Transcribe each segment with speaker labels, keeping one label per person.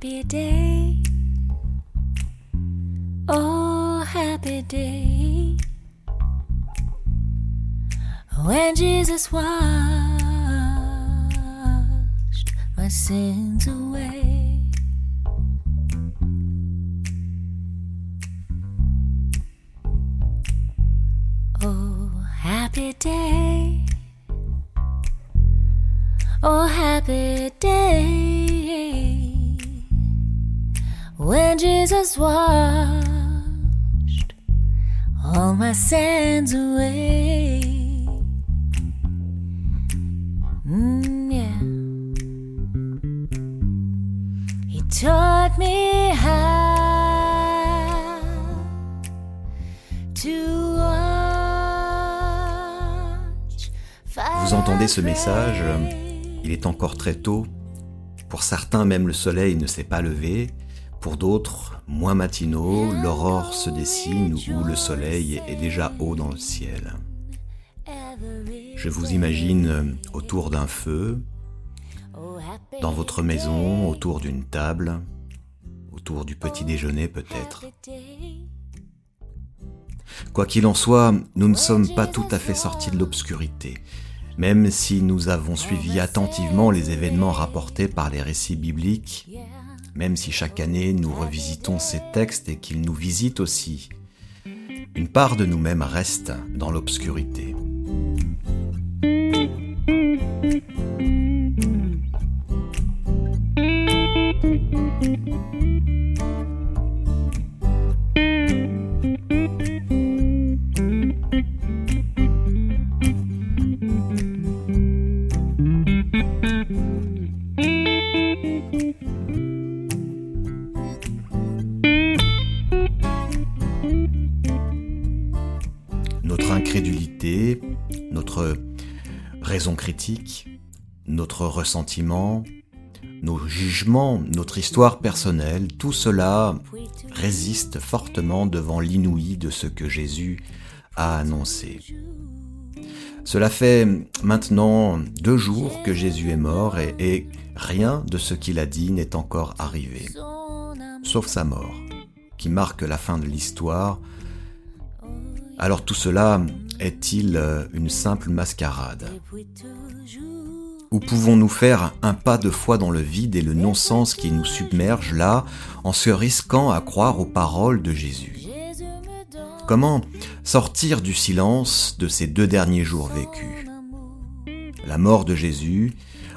Speaker 1: happy day. Oh, happy day. When Jesus washed my sins away. Oh, happy day. Oh, happy day Jesus washed all my sins away. Mm, yeah. He taught me how to watch.
Speaker 2: Vous entendez ce message Il est encore très tôt. Pour certains, même le soleil ne s'est pas levé. Pour d'autres, moins matinaux, l'aurore se dessine ou le soleil est déjà haut dans le ciel. Je vous imagine autour d'un feu, dans votre maison, autour d'une table, autour du petit déjeuner peut-être. Quoi qu'il en soit, nous ne sommes pas tout à fait sortis de l'obscurité. Même si nous avons suivi attentivement les événements rapportés par les récits bibliques, même si chaque année nous revisitons ces textes et qu'ils nous visitent aussi, une part de nous-mêmes reste dans l'obscurité. Notre ressentiment, nos jugements, notre histoire personnelle, tout cela résiste fortement devant l'inouï de ce que Jésus a annoncé. Cela fait maintenant deux jours que Jésus est mort et, rien de ce qu'il a dit n'est encore arrivé, sauf sa mort, qui marque la fin de l'histoire, alors tout cela est-il une simple mascarade? Ou pouvons-nous faire un pas de foi dans le vide et le non-sens qui nous submerge là en se risquant à croire aux paroles de Jésus? Comment sortir du silence de ces deux derniers jours vécus? La mort de Jésus,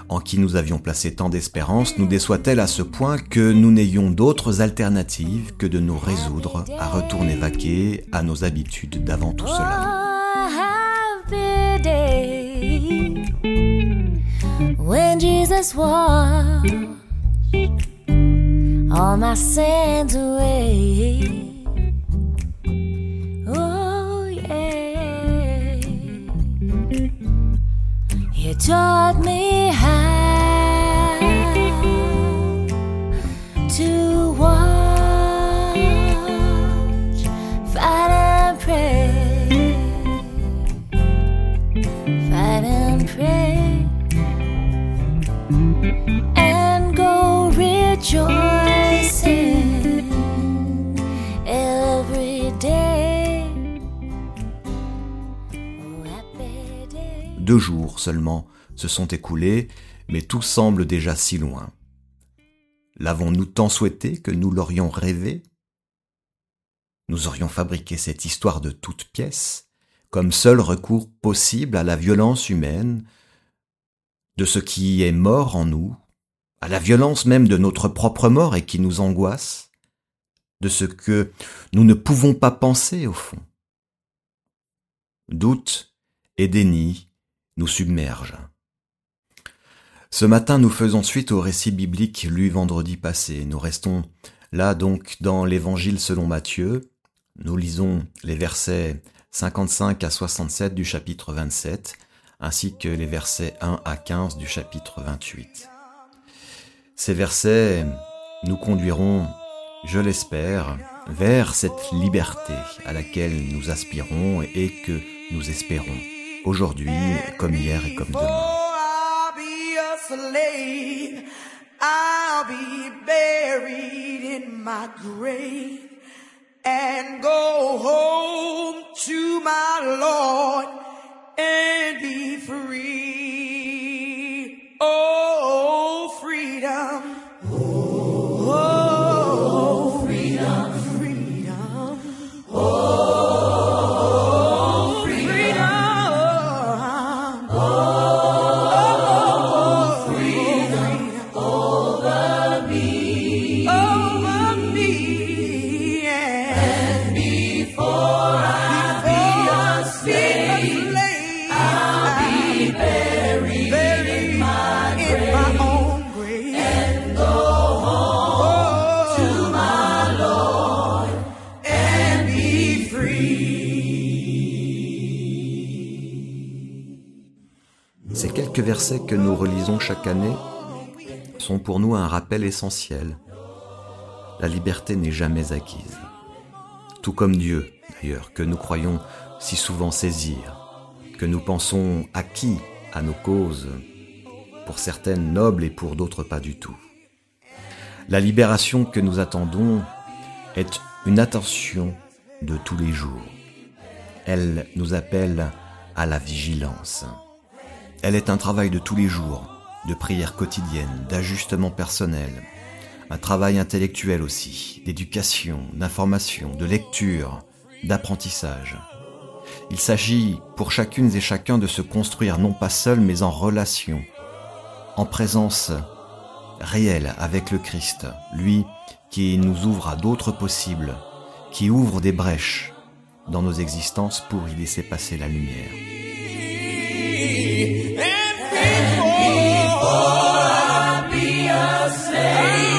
Speaker 2: en qui nous avions placé tant d'espérance, nous déçoit-elle à ce point que nous n'ayons d'autres alternatives que de nous résoudre à retourner vaquer à nos habitudes d'avant tout cela?
Speaker 1: Day when Jesus washed all my sins away. Oh, yeah. He taught me
Speaker 2: Jours seulement se sont écoulés, mais tout semble déjà si loin. L'avons-nous tant souhaité que nous l'aurions rêvé? Nous aurions fabriqué cette histoire de toutes pièces, comme seul recours possible à la violence humaine, de ce qui est mort en nous, à la violence même de notre propre mort et qui nous angoisse, de ce que nous ne pouvons pas penser au fond. Doute et déni nous submergent. Ce matin, nous faisons suite au récit biblique lu vendredi passé. Nous restons là donc dans l'évangile selon Matthieu. Nous lisons les versets 55 à 67 du chapitre 27, ainsi que les versets 1 à 15 du chapitre 28. Ces versets nous conduiront, je l'espère, vers cette liberté à laquelle nous aspirons et que nous espérons, aujourd'hui comme hier et comme demain. Versets que nous relisons chaque année sont pour nous un rappel essentiel. La liberté n'est jamais acquise. Tout comme Dieu, d'ailleurs, que nous croyons si souvent saisir, que nous pensons acquis à nos causes, pour certaines nobles et pour d'autres pas du tout. La libération que nous attendons est une attention de tous les jours. Elle nous appelle à la vigilance. Elle est un travail de tous les jours, de prière quotidienne, d'ajustement personnel, un travail intellectuel aussi, d'éducation, d'information, de lecture, d'apprentissage. Il s'agit pour chacune et chacun de se construire non pas seul mais en relation, en présence réelle avec le Christ, lui qui nous ouvre à d'autres possibles, qui ouvre des brèches dans nos existences pour y laisser passer la lumière.
Speaker 3: A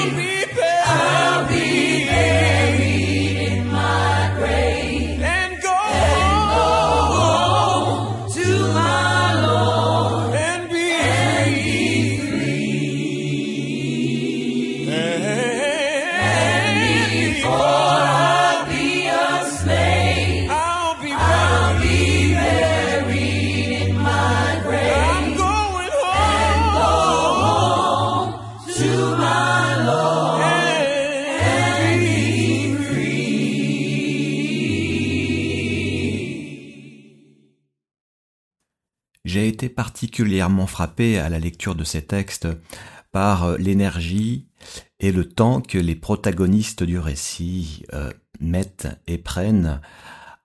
Speaker 2: frappé à la lecture de ces textes par l'énergie et le temps que les protagonistes du récit euh, mettent et prennent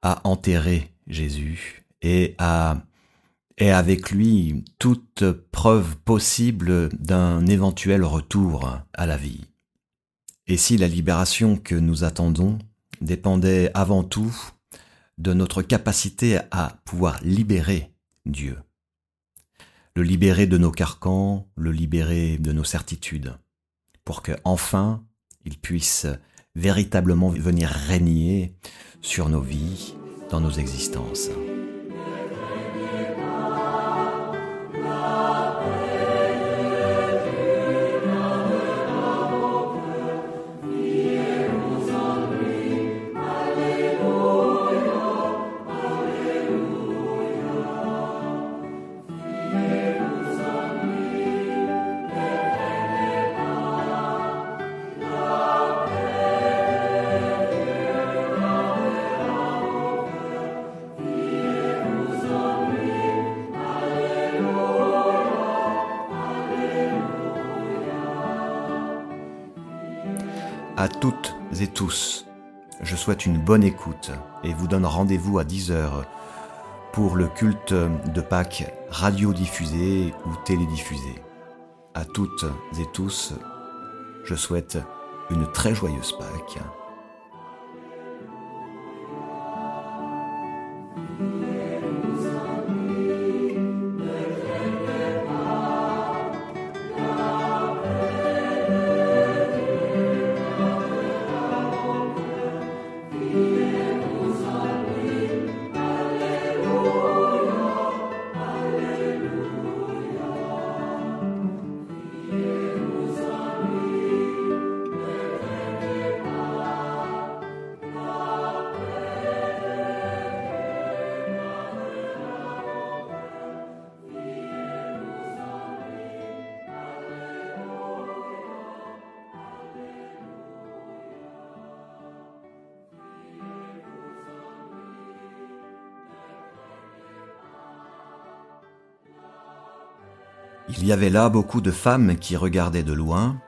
Speaker 2: à enterrer Jésus et à et avec lui toute preuve possible d'un éventuel retour à la vie. Et si la libération que nous attendons dépendait avant tout de notre capacité à pouvoir libérer Dieu, le libérer de nos carcans, le libérer de nos certitudes, pour que enfin il puisse véritablement venir régner sur nos vies, dans nos existences. À toutes et tous, je souhaite une bonne écoute et vous donne rendez-vous à 10h pour le culte de Pâques radiodiffusé ou télédiffusé. À toutes et tous, je souhaite une très joyeuse Pâques. Il y avait là beaucoup de femmes qui regardaient de loin,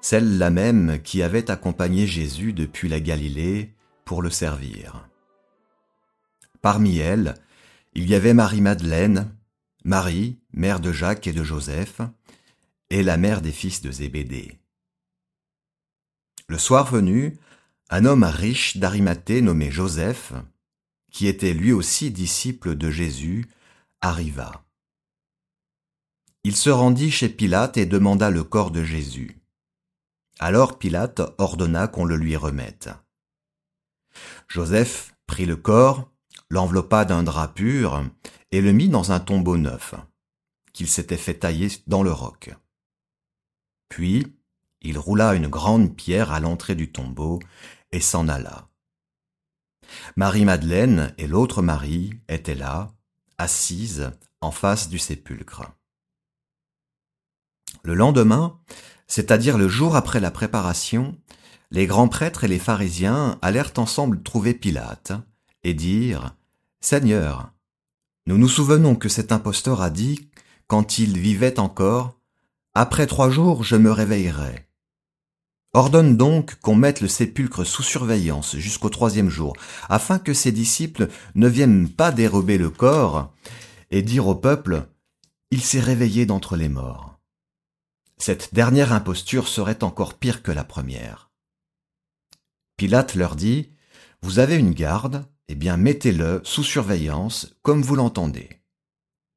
Speaker 2: celles-là même qui avaient accompagné Jésus depuis la Galilée pour le servir. Parmi elles, il y avait Marie-Madeleine, Marie, mère de Jacques et de Joseph, et la mère des fils de Zébédée. Le soir venu, un homme riche d'Arimathée nommé Joseph, qui était lui aussi disciple de Jésus, arriva. Il se rendit chez Pilate et demanda le corps de Jésus. Alors Pilate ordonna qu'on le lui remette. Joseph prit le corps, l'enveloppa d'un drap pur et le mit dans un tombeau neuf, qu'il s'était fait tailler dans le roc. Puis il roula une grande pierre à l'entrée du tombeau et s'en alla. Marie-Madeleine et l'autre Marie étaient là, assises en face du sépulcre. Le lendemain, c'est-à-dire le jour après la préparation, les grands prêtres et les pharisiens allèrent ensemble trouver Pilate et dirent Seigneur, nous nous souvenons que cet imposteur a dit, quand il vivait encore, Après trois jours je me réveillerai. Ordonne donc qu'on mette le sépulcre sous surveillance jusqu'au troisième jour, afin que ses disciples ne viennent pas dérober le corps et dire au peuple Il s'est réveillé d'entre les morts. Cette dernière imposture serait encore pire que la première. Pilate leur dit Vous avez une garde, eh bien mettez-le sous surveillance comme vous l'entendez.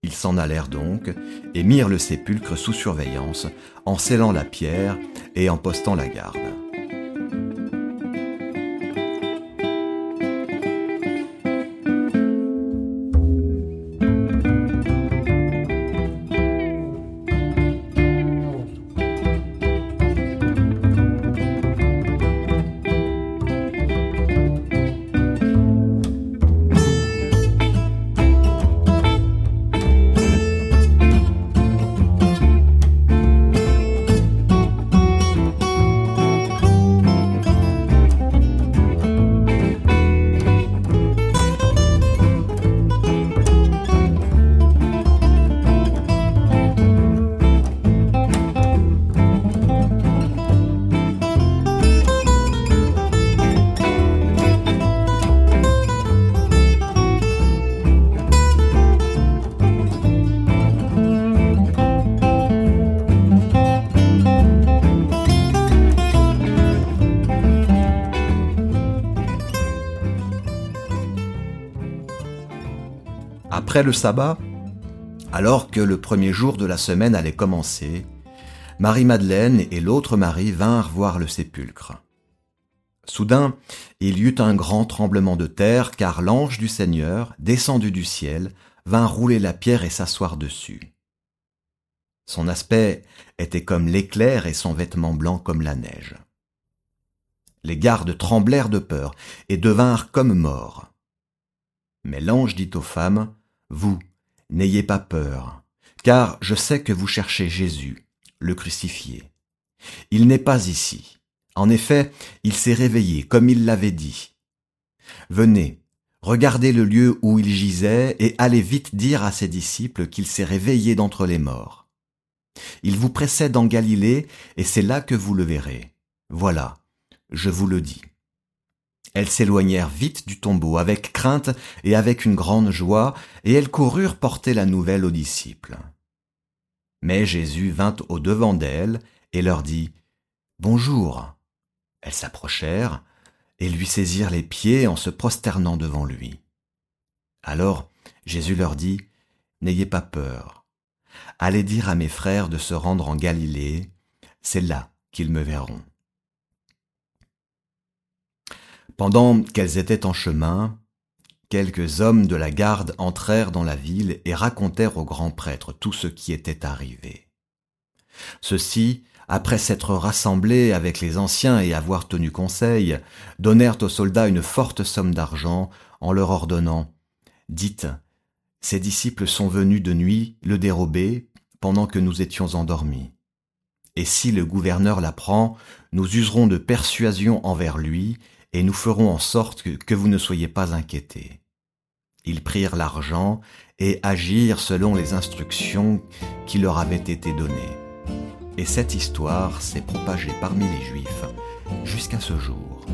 Speaker 2: Ils s'en allèrent donc et mirent le sépulcre sous surveillance en scellant la pierre et en postant la garde. Après le sabbat, alors que le premier jour de la semaine allait commencer, Marie-Madeleine et l'autre Marie vinrent voir le sépulcre. Soudain, il y eut un grand tremblement de terre, car l'ange du Seigneur, descendu du ciel, vint rouler la pierre et s'asseoir dessus. Son aspect était comme l'éclair et son vêtement blanc comme la neige. Les gardes tremblèrent de peur et devinrent comme morts. Mais l'ange dit aux femmes, vous, n'ayez pas peur, car je sais que vous cherchez Jésus, le crucifié. Il n'est pas ici. En effet, il s'est réveillé, comme il l'avait dit. Venez, regardez le lieu où il gisait, et allez vite dire à ses disciples qu'il s'est réveillé d'entre les morts. Il vous précède en Galilée, et c'est là que vous le verrez. Voilà, je vous le dis. Elles s'éloignèrent vite du tombeau avec crainte et avec une grande joie, et elles coururent porter la nouvelle aux disciples. Mais Jésus vint au devant d'elles et leur dit Bonjour. Elles s'approchèrent et lui saisirent les pieds en se prosternant devant lui. Alors Jésus leur dit N'ayez pas peur. Allez dire à mes frères de se rendre en Galilée, c'est là qu'ils me verront. Pendant qu'elles étaient en chemin, quelques hommes de la garde entrèrent dans la ville et racontèrent au grand prêtre tout ce qui était arrivé. Ceux-ci, après s'être rassemblés avec les anciens et avoir tenu conseil, donnèrent aux soldats une forte somme d'argent en leur ordonnant Dites, ces disciples sont venus de nuit le dérober pendant que nous étions endormis. Et si le gouverneur l'apprend, nous userons de persuasion envers lui et nous ferons en sorte que, vous ne soyez pas inquiétés. Ils prirent l'argent et agirent selon les instructions qui leur avaient été données. Et cette histoire s'est propagée parmi les Juifs jusqu'à ce jour.